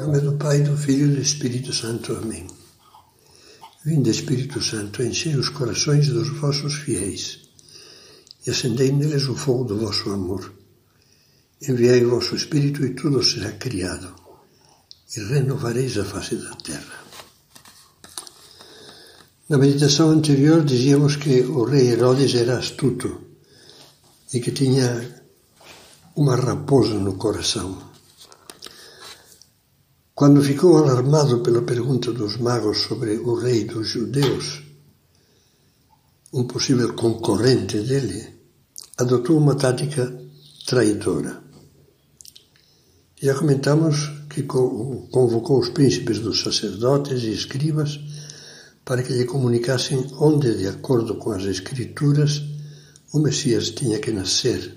Em nome do Pai, do Filho e do Espírito Santo. Amém. Vinde, Espírito Santo, enchei os corações dos vossos fiéis e acendei neles o fogo do vosso amor. Enviai o vosso Espírito e tudo será criado e renovareis a face da terra. Na meditação anterior dizíamos que o rei Herodes era astuto e que tinha uma raposa no coração. Quando ficou alarmado pela pergunta dos magos sobre o rei dos judeus, um possível concorrente dele, adotou uma tática traidora. Já comentamos que convocou os príncipes dos sacerdotes e escribas para que lhe comunicassem onde, de acordo com as Escrituras, o Messias tinha que nascer.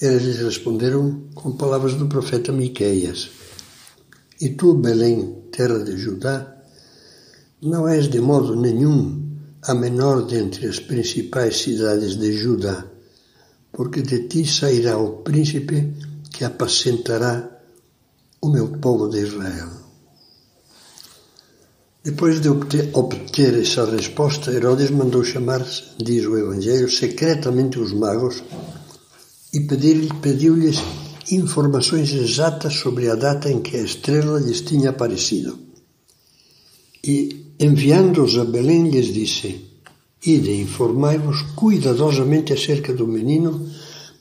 Eles lhes responderam com palavras do profeta Miqueias e tu, Belém, terra de Judá, não és de modo nenhum a menor dentre as principais cidades de Judá, porque de ti sairá o príncipe que apacentará o meu povo de Israel. Depois de obter, essa resposta, Herodes mandou chamar, diz o Evangelho, secretamente os magos e pediu-lhes informações exatas sobre a data em que a estrela lhes tinha aparecido. E, enviando-os a Belém, lhes disse: Ide, informai-vos cuidadosamente acerca do menino,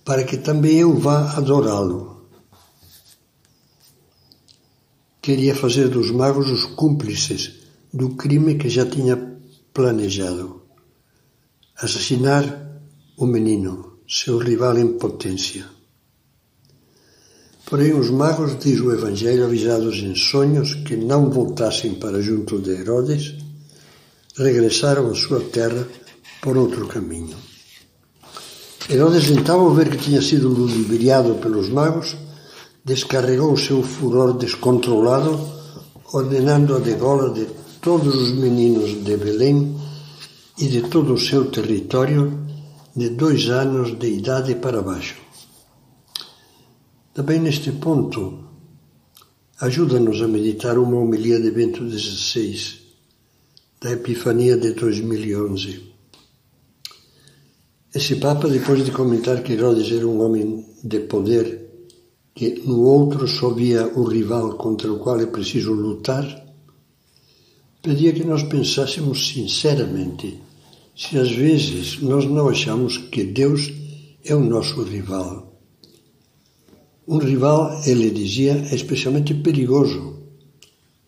para que também eu vá adorá-lo. Queria fazer dos magos os cúmplices do crime que já tinha planejado: assassinar o menino, seu rival em potência. Porém, os magos, diz o Evangelho, avisados em sonhos que não voltassem para junto de Herodes, regressaram à sua terra por outro caminho. Herodes, então, ao ver que tinha sido ludibriado pelos magos, descarregou o seu furor descontrolado, ordenando a degola de todos os meninos de Belém e de todo o seu território de dois anos de idade para baixo. Também neste ponto, ajuda-nos a meditar uma homilia de Bento XVI, da Epifania de 2011. Esse Papa, depois de comentar que Herodes era um homem de poder, que no outro só via o rival contra o qual é preciso lutar, pedia que nós pensássemos sinceramente se às vezes nós não achamos que Deus é o nosso rival um rival, ele dizia, é especialmente perigoso,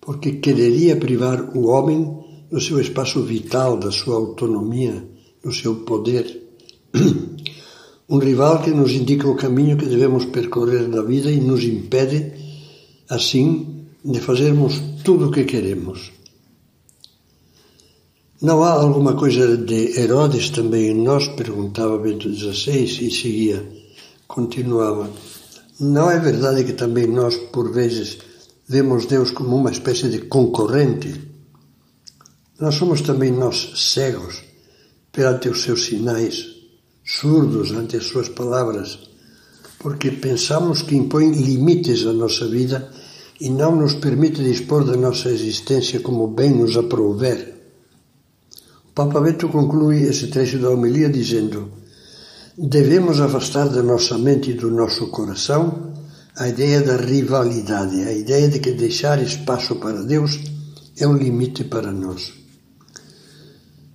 porque quereria privar o homem do seu espaço vital, da sua autonomia, do seu poder. Um rival que nos indica o caminho que devemos percorrer na vida e nos impede, assim, de fazermos tudo o que queremos. Não há alguma coisa de Herodes também em nós? perguntava Bento XVI e seguia, continuava. Não é verdade que também nós, por vezes, vemos Deus como uma espécie de concorrente? Nós somos também nós cegos perante os seus sinais, surdos ante as suas palavras, porque pensamos que impõe limites à nossa vida e não nos permite dispor da nossa existência como bem nos aprouver. O Papa Bento conclui esse trecho da homilia dizendo Devemos afastar da nossa mente e do nosso coração a ideia da rivalidade, a ideia de que deixar espaço para Deus é um limite para nós.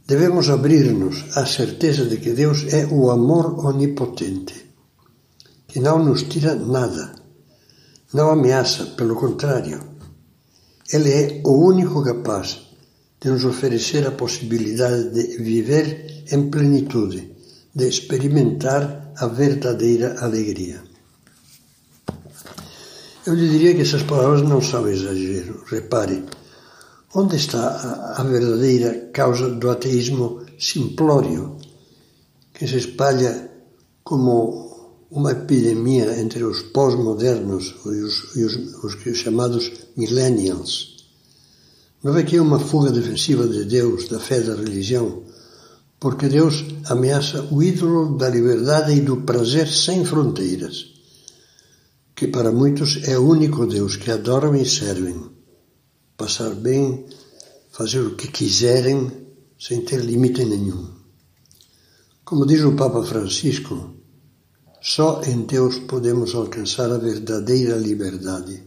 Devemos abrir-nos à certeza de que Deus é o amor onipotente, que não nos tira nada, não ameaça, pelo contrário. Ele é o único capaz de nos oferecer a possibilidade de viver em plenitude de experimentar a verdadeira alegria. Eu lhe diria que essas palavras não são exagero. Repare, onde está a, verdadeira causa do ateísmo simplório, que se espalha como uma epidemia entre os pós-modernos e os, e os, os chamados millennials? Não é que é uma fuga defensiva de Deus, da fé da religião, porque Deus ameaça o ídolo da liberdade e do prazer sem fronteiras, que para muitos é o único Deus que adoram e servem. Passar bem, fazer o que quiserem, sem ter limite nenhum. Como diz o Papa Francisco, só em Deus podemos alcançar a verdadeira liberdade.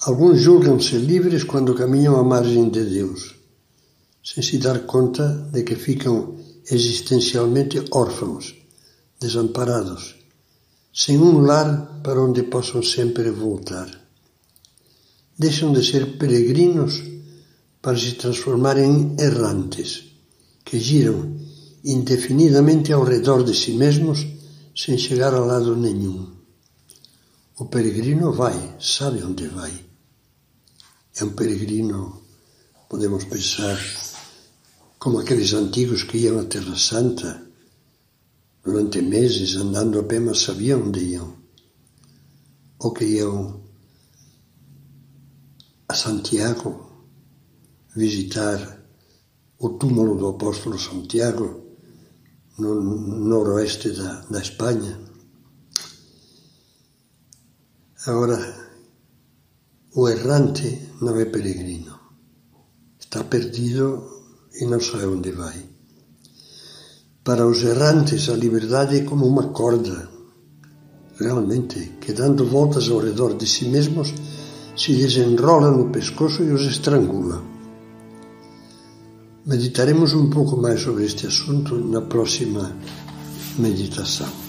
Alguns julgam-se livres quando caminham à margem de Deus, sem se dar conta de que ficam existencialmente órfãos, desamparados, sem um lar para onde possam sempre voltar. Deixam de ser peregrinos para se transformarem em errantes, que giram indefinidamente ao redor de si mesmos sem chegar a lado nenhum. O peregrino vai, sabe onde vai. É um peregrino, podemos pensar, como aqueles antigos que iam à Terra Santa durante meses andando a pé, mas sabiam onde iam. Ou que iam a Santiago visitar o túmulo do apóstolo Santiago no noroeste da, da Espanha. Agora, o errante não é peregrino. Está perdido e não sabe onde vai. Para os errantes, a liberdade é como uma corda, realmente, que dando voltas ao redor de si mesmos, se desenrola no pescoço e os estrangula. Meditaremos um pouco mais sobre este assunto na próxima meditação.